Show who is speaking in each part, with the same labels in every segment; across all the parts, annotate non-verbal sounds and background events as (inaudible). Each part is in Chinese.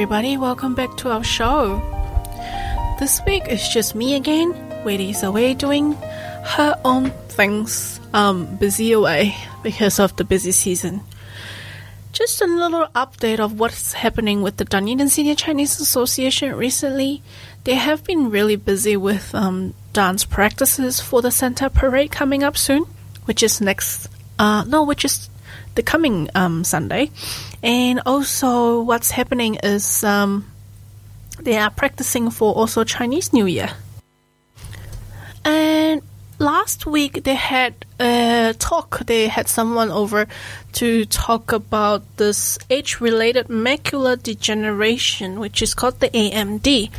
Speaker 1: Everybody. Welcome back to our show. This week is just me again. Waity's away doing her own things, um, busy away because of the busy season. Just a little update of what's happening with the Dunedin Senior Chinese Association recently. They have been really busy with um, dance practices for the Santa Parade coming up soon, which is next, uh, no, which is the coming um, Sunday. And also, what's happening is um, they are practicing for also Chinese New Year. And last week they had a talk. They had someone over to talk about this age-related macular degeneration, which is called the AMD.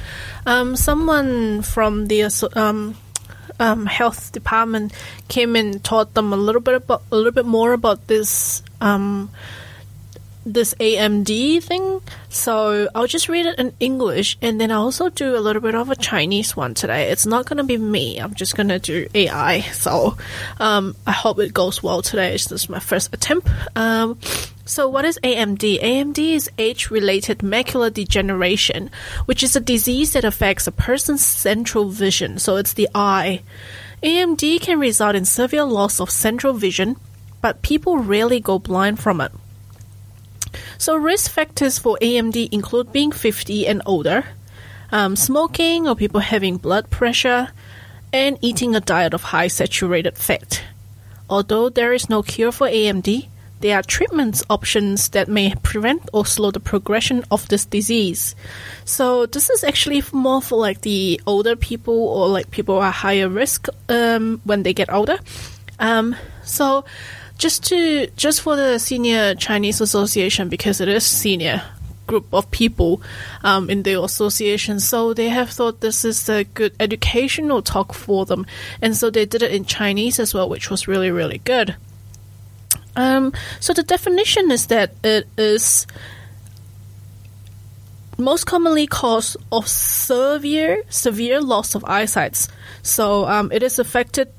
Speaker 1: Um, someone from the um, um, health department came and taught them a little bit about a little bit more about this um, this AMD thing. So I'll just read it in English and then I'll also do a little bit of a Chinese one today. It's not going to be me. I'm just going to do AI. So um, I hope it goes well today. This is my first attempt. Um, so what is AMD? AMD is age-related macular degeneration, which is a disease that affects a person's central vision. So it's the eye. AMD can result in severe loss of central vision, but people rarely go blind from it. So, risk factors for AMD include being 50 and older, um, smoking or people having blood pressure, and eating a diet of high saturated fat. Although there is no cure for AMD, there are treatment options that may prevent or slow the progression of this disease. So this is actually more for like the older people or like people are higher risk um, when they get older. Um, so just to just for the senior Chinese Association because it is senior group of people um, in the association. So they have thought this is a good educational talk for them, and so they did it in Chinese as well, which was really really good. Um, so the definition is that it is most commonly caused of severe severe loss of eyesight. So um, it is affected.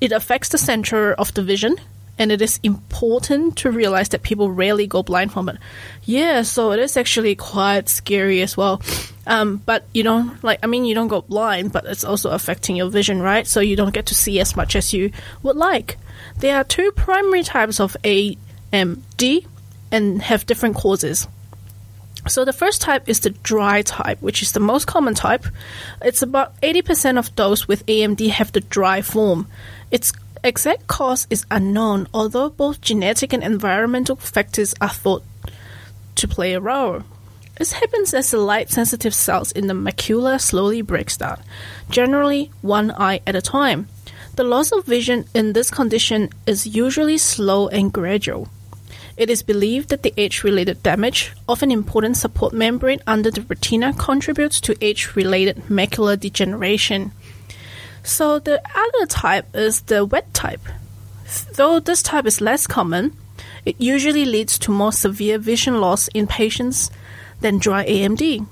Speaker 1: It affects the center of the vision, and it is important to realize that people rarely go blind from it. Yeah, so it is actually quite scary as well. Um, but you know, like I mean, you don't go blind, but it's also affecting your vision, right? So you don't get to see as much as you would like. There are two primary types of AMD and have different causes. So the first type is the dry type, which is the most common type. It's about 80% of those with AMD have the dry form. Its exact cause is unknown, although both genetic and environmental factors are thought to play a role. This happens as the light sensitive cells in the macula slowly breaks down, generally one eye at a time. The loss of vision in this condition is usually slow and gradual. It is believed that the age related damage of an important support membrane under the retina contributes to age related macular degeneration. So, the other type is the wet type. Though this type is less common, it usually leads to more severe vision loss in patients than dry AMD.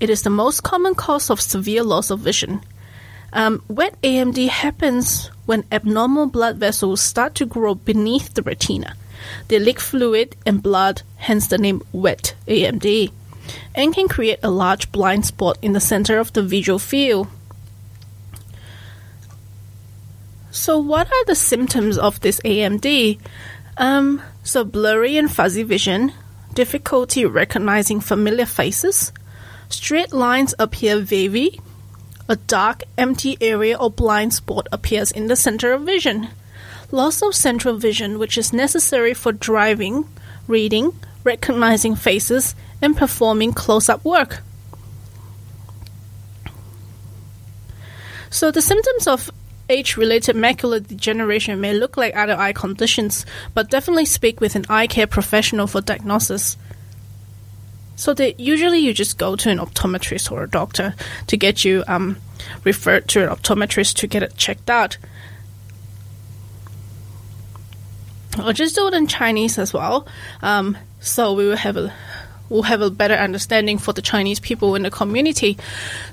Speaker 1: It is the most common cause of severe loss of vision. Um, wet AMD happens when abnormal blood vessels start to grow beneath the retina. They leak fluid and blood, hence the name wet AMD, and can create a large blind spot in the center of the visual field. So, what are the symptoms of this AMD? Um, so, blurry and fuzzy vision, difficulty recognizing familiar faces, straight lines appear wavy, a dark, empty area or blind spot appears in the center of vision. Loss of central vision, which is necessary for driving, reading, recognizing faces, and performing close up work. So, the symptoms of age related macular degeneration may look like other eye conditions, but definitely speak with an eye care professional for diagnosis. So they usually you just go to an optometrist or a doctor to get you um, referred to an optometrist to get it checked out. I'll just do it in Chinese as well, um, so we will have a We have a better understanding for the Chinese people in the community.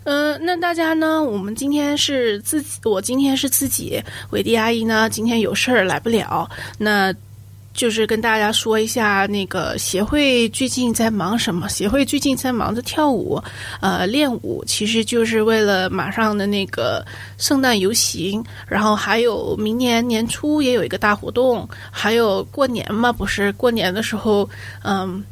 Speaker 1: 呃，那大家呢？我们今天是自己，我今天是自己，伟迪阿姨呢今天有事儿来不了。那就是跟大家说一下，那个协会最近在忙什么？协会最近在忙着跳舞，呃，练舞，其实就是为了马上的那个圣诞游行，然后还有明年年初也有一个大活动，还有过年嘛，不是过年的时候，嗯，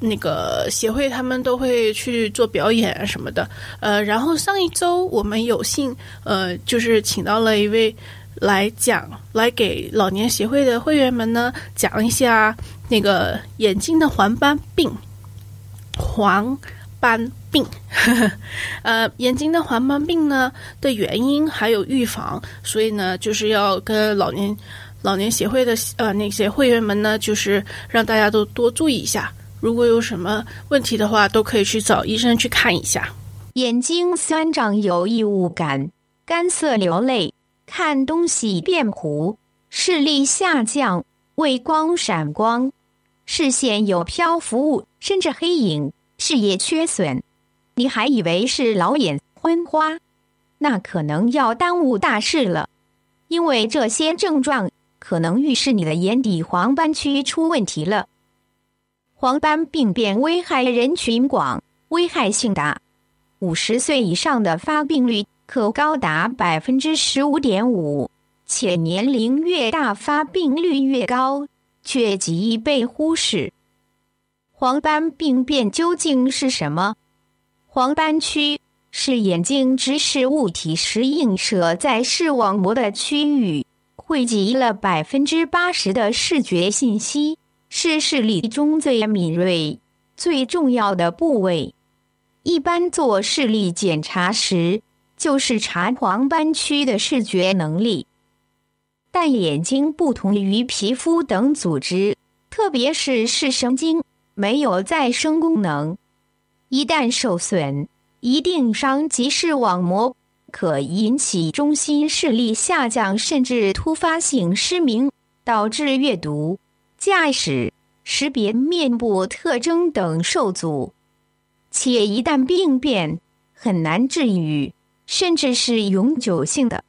Speaker 1: 那个协会他们都会去做表演什么的，呃，然后上一周我们有幸，呃，就是请到了一位。来讲，来给老年协会的会员们呢讲一下那个眼睛的黄斑病。黄斑病，(laughs) 呃，眼睛的黄斑病呢的原因还有预防，所以呢，就是要跟老年老年协会的呃那些会员们呢，就是让大家都多注意一下。如果有什么问题的话，都可以去找医生去看一下。
Speaker 2: 眼睛酸胀有异物感，干涩流泪。看东西变糊，视力下降，畏光闪光，视线有漂浮物甚至黑影，视野缺损。你还以为是老眼昏花？那可能要耽误大事了，因为这些症状可能预示你的眼底黄斑区出问题了。黄斑病变危害人群广，危害性大，五十岁以上的发病率。可高达百分之十五点五，且年龄越大发病率越高，却极易被忽视。黄斑病变究竟是什么？黄斑区是眼睛直视物体时映射在视网膜的区域，汇集了百分之八十的视觉信息，是视力中最敏锐、最重要的部位。一般做视力检查时。就是查黄斑区的视觉能力，但眼睛不同于皮肤等组织，特别是视神经没有再生功能，一旦受损，一定伤及视网膜，可引起中心视力下降，甚至突发性失明，导致阅读、驾驶、识别面部特征等受阻，且一旦病变，很难治愈。甚至是永久性的，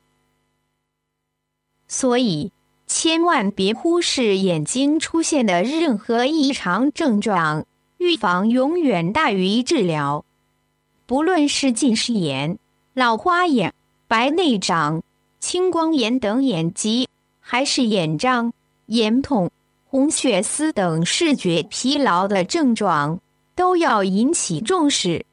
Speaker 2: 所以千万别忽视眼睛出现的任何异常症状，预防永远大于治疗。不论是近视眼、老花眼、白内障、青光眼等眼疾，还是眼胀、眼痛、红血丝等视觉疲劳的症状，都要引起重视。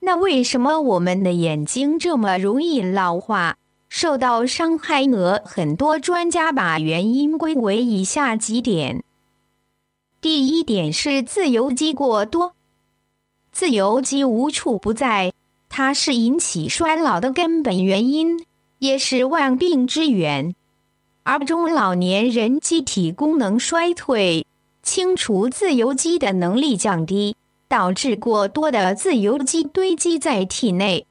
Speaker 2: 那为什么我们的眼睛这么容易老化、受到伤害呢？很多专家把原因归为以下几点：第一点是自由基过多，自由基无处不在，它是引起衰老的根本原因，也是万病之源。而中老年人机体功能衰退，清除自由基的能力降低。导致过多的自由基堆积在体内，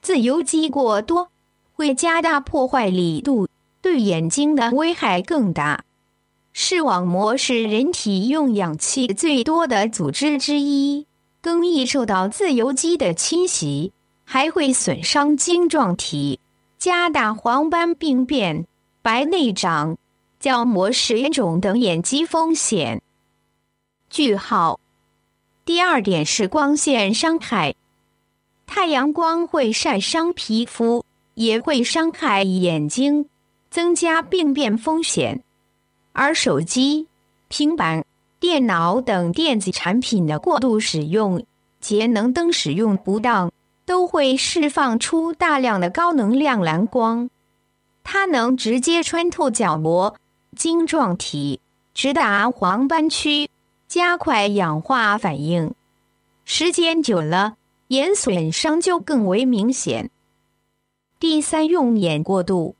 Speaker 2: 自由基过多会加大破坏力度，对眼睛的危害更大。视网膜是人体用氧气最多的组织之一，更易受到自由基的侵袭，还会损伤晶状体，加大黄斑病变、白内障、角膜水肿等眼疾风险。句号。第二点是光线伤害，太阳光会晒伤皮肤，也会伤害眼睛，增加病变风险。而手机、平板、电脑等电子产品的过度使用、节能灯使用不当，都会释放出大量的高能量蓝光，它能直接穿透角膜、晶状体，直达黄斑区。加快氧化反应，时间久了，眼损伤就更为明显。第三，用眼过度。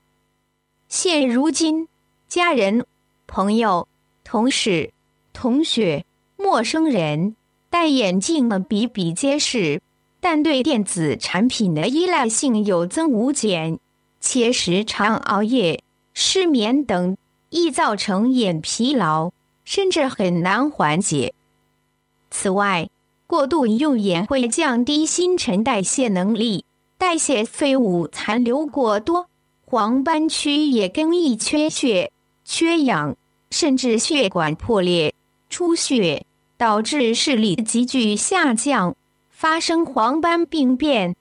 Speaker 2: 现如今，家人、朋友、同事、同学、陌生人、戴眼镜的比比皆是，但对电子产品的依赖性有增无减，且时常熬夜、失眠等，易造成眼疲劳，甚至很难缓解。此外，过度用眼会降低新陈代谢能力，代谢废物残留过多，黄斑区也更易缺血、缺氧，甚至血管破裂、出血。导致视力急剧下降，发生黄斑病变。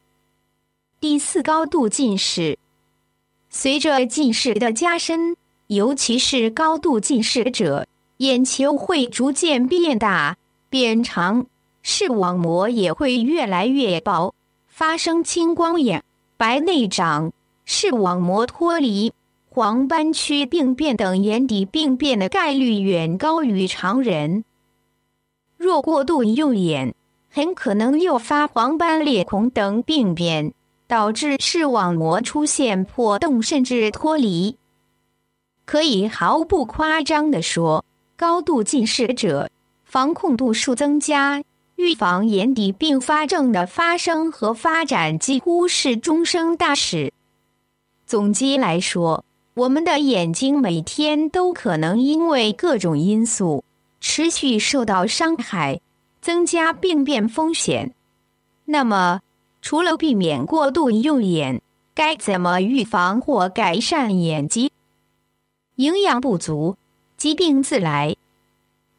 Speaker 2: 第四，高度近视。随着近视的加深，尤其是高度近视者，眼球会逐渐变大、变长，视网膜也会越来越薄，发生青光眼、白内障、视网膜脱离、黄斑区病变等眼底病变的概率远高于常人。若过度用眼，很可能诱发黄斑裂孔等病变，导致视网膜出现破洞甚至脱离。可以毫不夸张地说，高度近视者防控度数增加，预防眼底并发症的发生和发展几乎是终生大事。总结来说，我们的眼睛每天都可能因为各种因素。持续受到伤害，增加病变风险。那么，除了避免过度用眼，该怎么预防或改善眼疾？营养不足，疾病自来。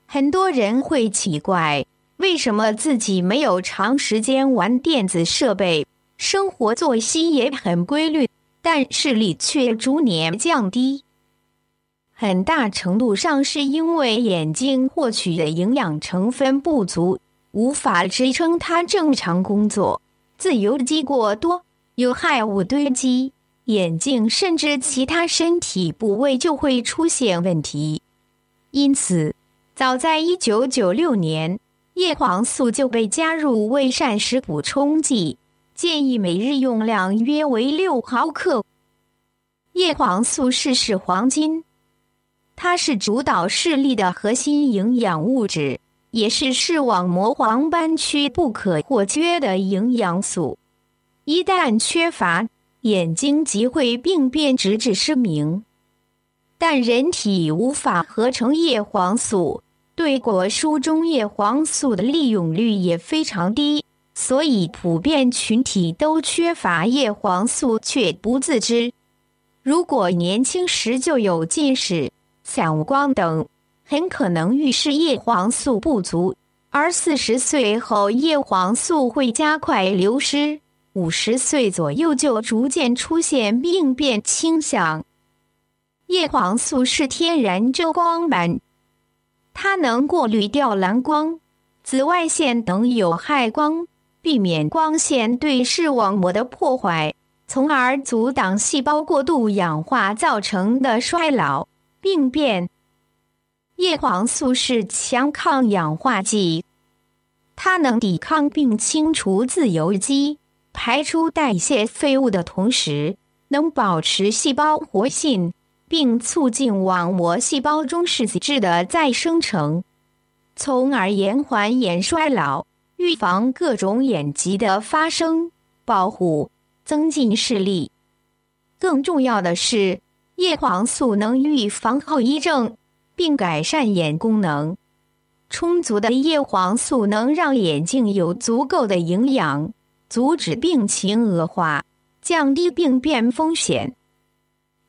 Speaker 2: 很多人会奇怪，为什么自己没有长时间玩电子设备，生活作息也很规律，但视力却逐年降低？很大程度上是因为眼睛获取的营养成分不足，无法支撑它正常工作。自由基过多，有害物堆积，眼睛甚至其他身体部位就会出现问题。因此，早在一九九六年，叶黄素就被加入为膳食补充剂，建议每日用量约为六毫克。叶黄素是视黄金。它是主导视力的核心营养物质，也是视网膜黄斑区不可或缺的营养素。一旦缺乏，眼睛即会病变，直至失明。但人体无法合成叶黄素，对果蔬中叶黄素的利用率也非常低，所以普遍群体都缺乏叶黄素却不自知。如果年轻时就有近视，散光等很可能预示叶黄素不足，而四十岁后叶黄素会加快流失，五十岁左右就逐渐出现病变倾向。叶黄素是天然遮光板，它能过滤掉蓝光、紫外线等有害光，避免光线对视网膜的破坏，从而阻挡细胞过度氧化造成的衰老。病变，叶黄素是强抗氧化剂，它能抵抗并清除自由基，排出代谢废物的同时，能保持细胞活性，并促进网膜细胞中视子质的再生成，从而延缓眼衰老，预防各种眼疾的发生，保护增进视力。更重要的是。叶黄素能预防后遗症，并改善眼功能。充足的叶黄素能让眼睛有足够的营养，阻止病情恶化，降低病变风险。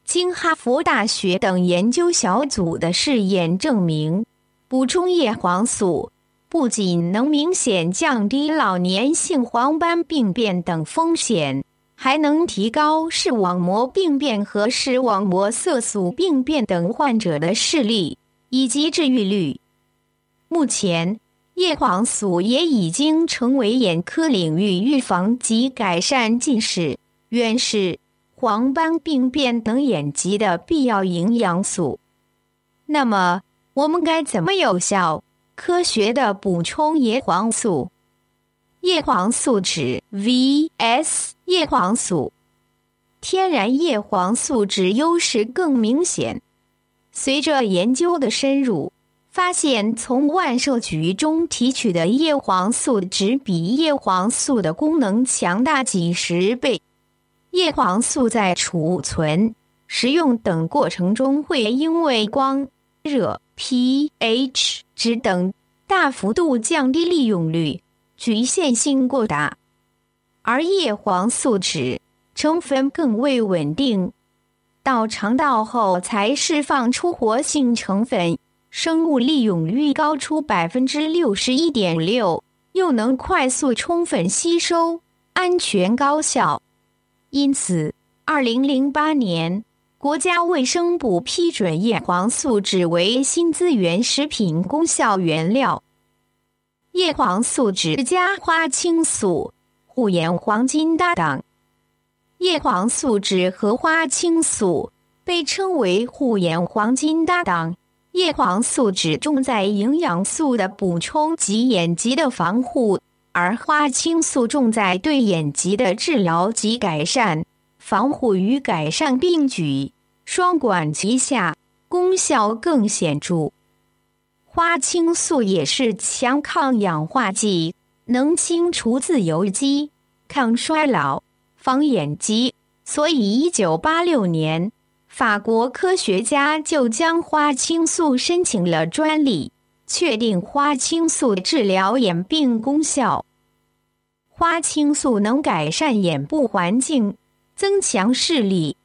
Speaker 2: 经哈佛大学等研究小组的试验证明，补充叶黄素不仅能明显降低老年性黄斑病变等风险。还能提高视网膜病变和视网膜色素病变等患者的视力以及治愈率。目前，叶黄素也已经成为眼科领域预防及改善近视、远视、黄斑病变等眼疾的必要营养素。那么，我们该怎么有效、科学的补充叶黄素？叶黄素酯 vs 叶黄素，天然叶黄素酯优势更明显。随着研究的深入，发现从万寿菊中提取的叶黄素酯比叶黄素的功能强大几十倍。叶黄素在储存、食用等过程中会因为光、热、pH 值等大幅度降低利用率，局限性过大；而叶黄素酯成分更为稳定，到肠道后才释放出活性成分。生物利用率高出百分之六十一点六，又能快速充分吸收，安全高效。因此，二零零八年，国家卫生部批准叶黄素酯为新资源食品功效原料。叶黄素酯加花青素，护眼黄金搭档。叶黄素酯和花青素被称为护眼黄金搭档。叶黄素酯重在营养素的补充及眼疾的防护，而花青素重在对眼疾的治疗及改善，防护与改善并举，双管齐下，功效更显著。花青素也是强抗氧化剂，能清除自由基，抗衰老，防眼疾，所以一九八六年。法国科学家就将花青素申请了专利，确定花青素治疗眼病功效。花青素能改善眼部环境，增强视力。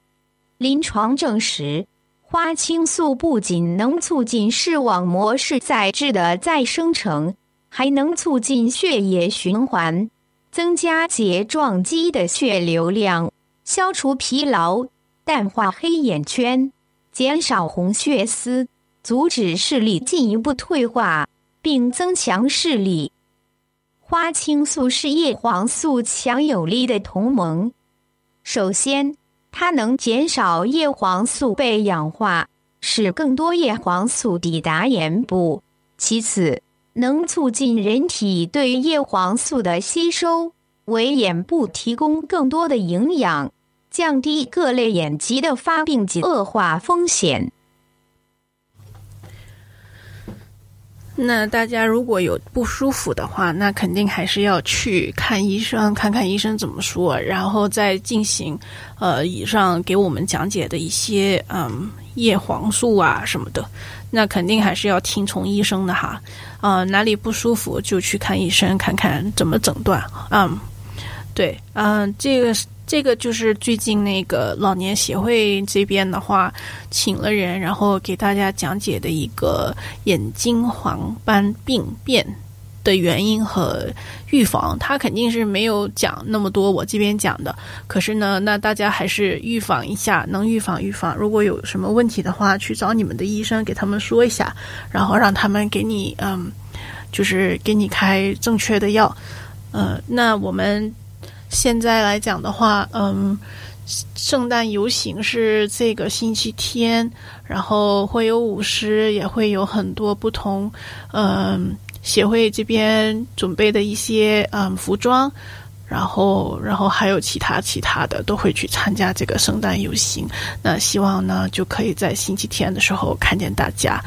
Speaker 2: 临床证实，花青素不仅能促进视网膜视载质的再生成，还能促进血液循环，增加睫状肌的血流量，消除疲劳。淡化黑眼圈，减少红血丝，阻止视力进一步退化，并增强视力。花青素是叶黄素强有力的同盟。首先，它能减少叶黄素被氧化，使更多叶黄素抵达眼部；其次，能促进人体对叶黄素的吸收，为眼部提供更多的营养。降低各类眼疾的发病及恶化风险。
Speaker 1: 那大家如果有不舒服的话，那肯定还是要去看医生，看看医生怎么说，然后再进行呃以上给我们讲解的一些嗯叶黄素啊什么的。那肯定还是要听从医生的哈。啊，哪里不舒服就去看医生，看看怎么诊断。嗯，对，嗯，这个。这个就是最近那个老年协会这边的话，请了人，然后给大家讲解的一个眼睛黄斑病变的原因和预防。他肯定是没有讲那么多我这边讲的，可是呢，那大家还是预防一下，能预防预防。如果有什么问题的话，去找你们的医生给他们说一下，然后让他们给你嗯，就是给你开正确的药。呃，那我们。现在来讲的话，嗯，圣诞游行是这个星期天，然后会有舞狮，也会有很多不同，嗯，协会这边准备的一些嗯服装，然后，然后还有其他其他的都会去参加这个圣诞游行。那希望呢，就可以在星期天的时候看见大家。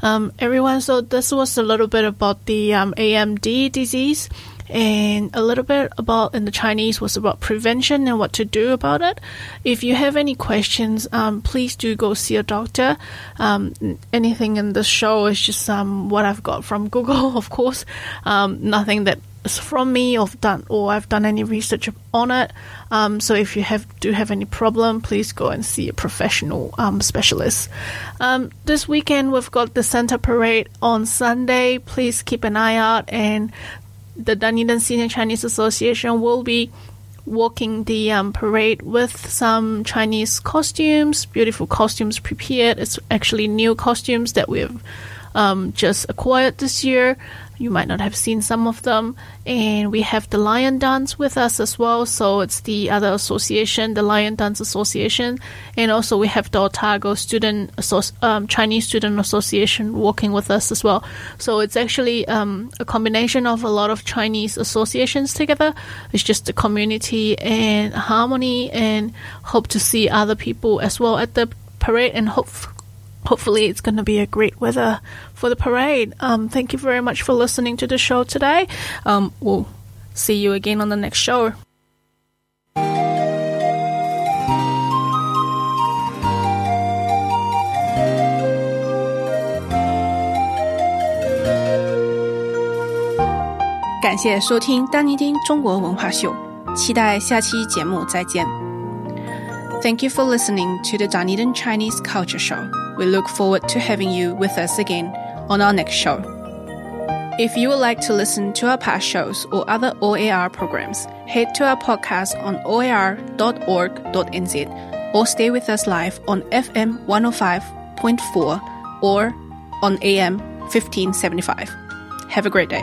Speaker 1: Um, everyone, so this was a little bit about the um, AMD disease. And a little bit about in the Chinese was about prevention and what to do about it. If you have any questions, um, please do go see a doctor. Um, anything in this show is just um, what I've got from (laughs) Google, of course. Um, nothing that is from me or done or I've done any research on it. Um, so if you have do have any problem, please go and see a professional um, specialist. This weekend we've got the Santa Parade on Sunday. Please keep an eye out and the Dunedin Senior Chinese Association will be walking the um, parade with some Chinese costumes, beautiful costumes prepared. It's actually new costumes that we've um, just acquired this year. You might not have seen some of them. And we have the Lion Dance with us as well. So it's the other association, the Lion Dance Association. And also we have the Otago Student um, Chinese Student Association working with us as well. So it's actually um, a combination of a lot of Chinese associations together. It's just a community and harmony and hope to see other people as well at the parade and hope hopefully it's going to be a great weather for the parade. Um, thank you very much for listening to the show today. Um, we'll see you again on the next show. 感谢收听丹尼丁中国文化秀，期待下期节目再见。Thank you for listening to the Dunedin Chinese Culture Show. We look forward to having you with us again on our next show. If you would like to listen to our past shows or other OAR programs, head to our podcast on oar.org.nz or stay with us live on FM 105.4 or on AM 1575. Have a great day.